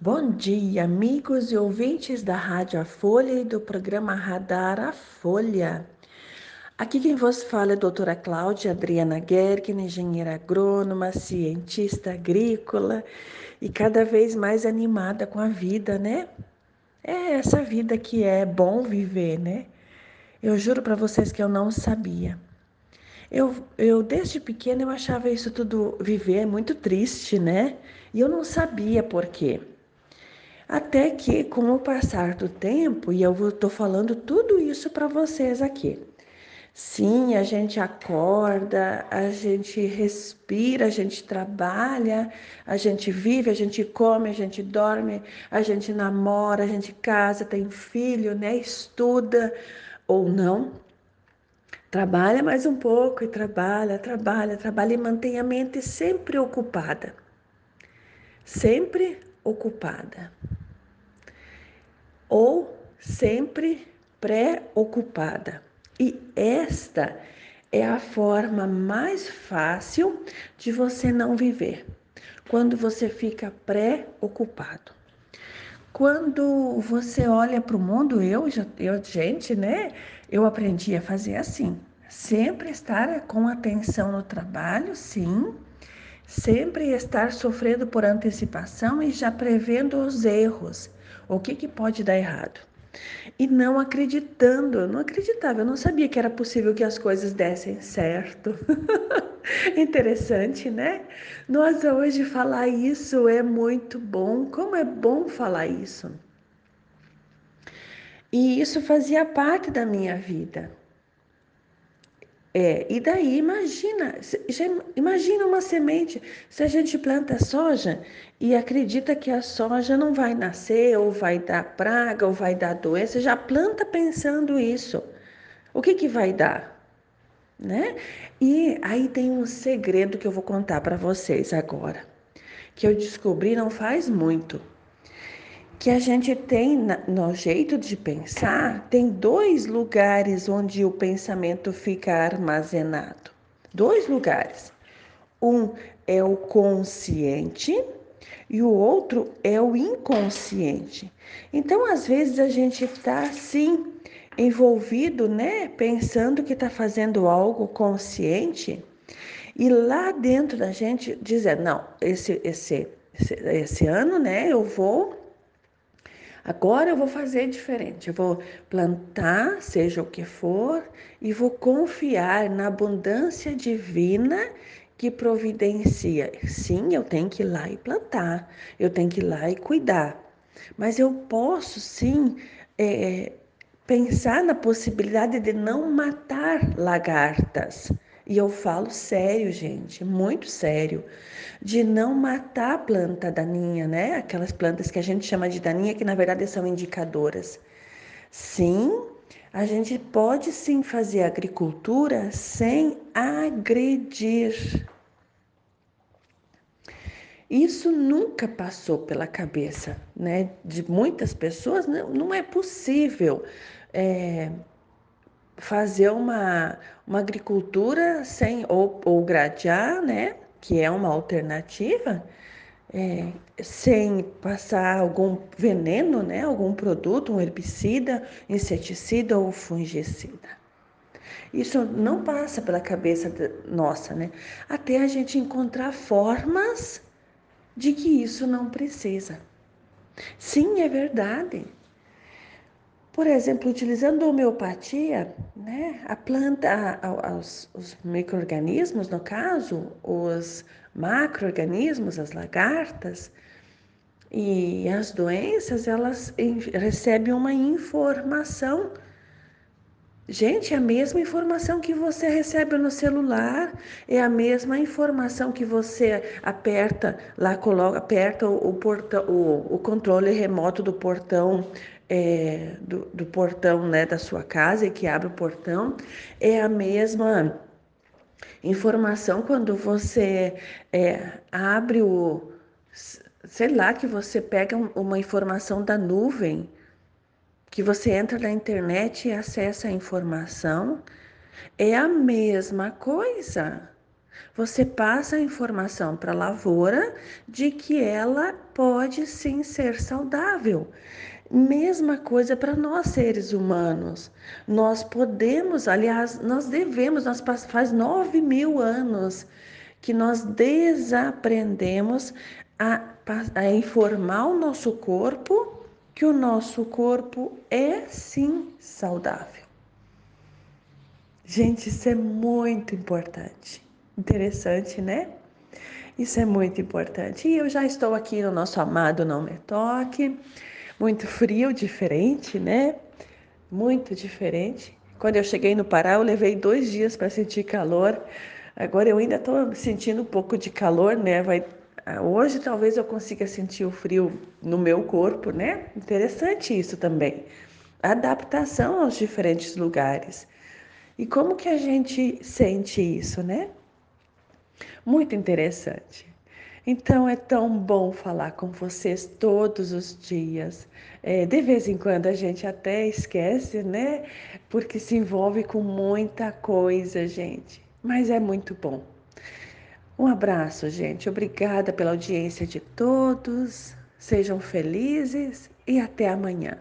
Bom dia, amigos e ouvintes da Rádio A Folha e do programa Radar A Folha. Aqui quem vos fala é a doutora Cláudia Adriana Gergen, engenheira agrônoma, cientista agrícola e cada vez mais animada com a vida, né? É essa vida que é bom viver, né? Eu juro para vocês que eu não sabia. Eu, eu, desde pequena, eu achava isso tudo viver muito triste, né? E eu não sabia por quê. Até que, com o passar do tempo, e eu estou falando tudo isso para vocês aqui. Sim, a gente acorda, a gente respira, a gente trabalha, a gente vive, a gente come, a gente dorme, a gente namora, a gente casa, tem filho, né? Estuda ou não. Trabalha mais um pouco e trabalha, trabalha, trabalha e mantém a mente sempre ocupada. Sempre ocupada ou sempre preocupada. E esta é a forma mais fácil de você não viver, quando você fica preocupado. Quando você olha para o mundo, eu, eu, gente, né? Eu aprendi a fazer assim. Sempre estar com atenção no trabalho, sim. Sempre estar sofrendo por antecipação e já prevendo os erros o que, que pode dar errado. E não acreditando, eu não acreditava, eu não sabia que era possível que as coisas dessem certo. Interessante, né? Nossa, hoje falar isso é muito bom. Como é bom falar isso. E isso fazia parte da minha vida. É, e daí imagina, imagina uma semente, se a gente planta soja e acredita que a soja não vai nascer, ou vai dar praga, ou vai dar doença, já planta pensando isso. O que, que vai dar? Né? E aí tem um segredo que eu vou contar para vocês agora, que eu descobri não faz muito que a gente tem no jeito de pensar, tem dois lugares onde o pensamento fica armazenado. Dois lugares. Um é o consciente e o outro é o inconsciente. Então, às vezes a gente está assim envolvido, né, pensando que está fazendo algo consciente e lá dentro da gente dizer não, esse esse esse, esse ano, né, eu vou Agora eu vou fazer diferente. Eu vou plantar, seja o que for, e vou confiar na abundância divina que providencia. Sim, eu tenho que ir lá e plantar, eu tenho que ir lá e cuidar. Mas eu posso sim é, pensar na possibilidade de não matar lagartas. E eu falo sério, gente, muito sério, de não matar a planta daninha, né? Aquelas plantas que a gente chama de daninha, que na verdade são indicadoras. Sim, a gente pode sim fazer agricultura sem agredir. Isso nunca passou pela cabeça né, de muitas pessoas, não, não é possível. É, fazer uma, uma agricultura sem ou, ou gradear, né? Que é uma alternativa, é, sem passar algum veneno, né? Algum produto, um herbicida, inseticida ou fungicida. Isso não passa pela cabeça nossa, né? Até a gente encontrar formas de que isso não precisa. Sim, é verdade. Por exemplo, utilizando a homeopatia, né, a planta, a, a, os, os micro-organismos, no caso, os macro-organismos, as lagartas, e as doenças, elas recebem uma informação. Gente, é a mesma informação que você recebe no celular, é a mesma informação que você aperta lá, coloca, aperta o, portão, o, o controle remoto do portão é, do, do portão né, da sua casa e que abre o portão é a mesma informação quando você é, abre o. Sei lá, que você pega uma informação da nuvem, que você entra na internet e acessa a informação, é a mesma coisa. você passa a informação para a lavoura de que ela pode sim ser saudável. Mesma coisa para nós seres humanos. Nós podemos, aliás, nós devemos, nós faz nove mil anos que nós desaprendemos a, a informar o nosso corpo que o nosso corpo é sim saudável. Gente, isso é muito importante. Interessante, né? Isso é muito importante. E eu já estou aqui no nosso amado Não Me Toque muito frio, diferente, né? Muito diferente. Quando eu cheguei no Pará, eu levei dois dias para sentir calor. Agora eu ainda estou sentindo um pouco de calor, né? Vai, hoje talvez eu consiga sentir o frio no meu corpo, né? Interessante isso também. Adaptação aos diferentes lugares. E como que a gente sente isso, né? Muito interessante. Então é tão bom falar com vocês todos os dias. É, de vez em quando a gente até esquece, né? Porque se envolve com muita coisa, gente. Mas é muito bom. Um abraço, gente. Obrigada pela audiência de todos. Sejam felizes e até amanhã.